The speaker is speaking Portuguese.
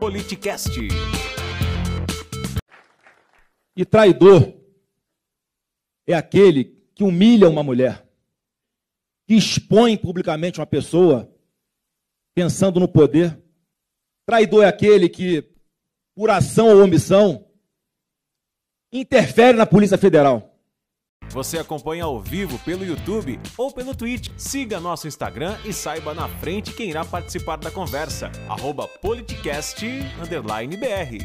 Politicast. E traidor é aquele que humilha uma mulher, que expõe publicamente uma pessoa pensando no poder. Traidor é aquele que, por ação ou omissão, interfere na Polícia Federal. Você acompanha ao vivo pelo YouTube ou pelo Twitch. Siga nosso Instagram e saiba na frente quem irá participar da conversa. Politicast_br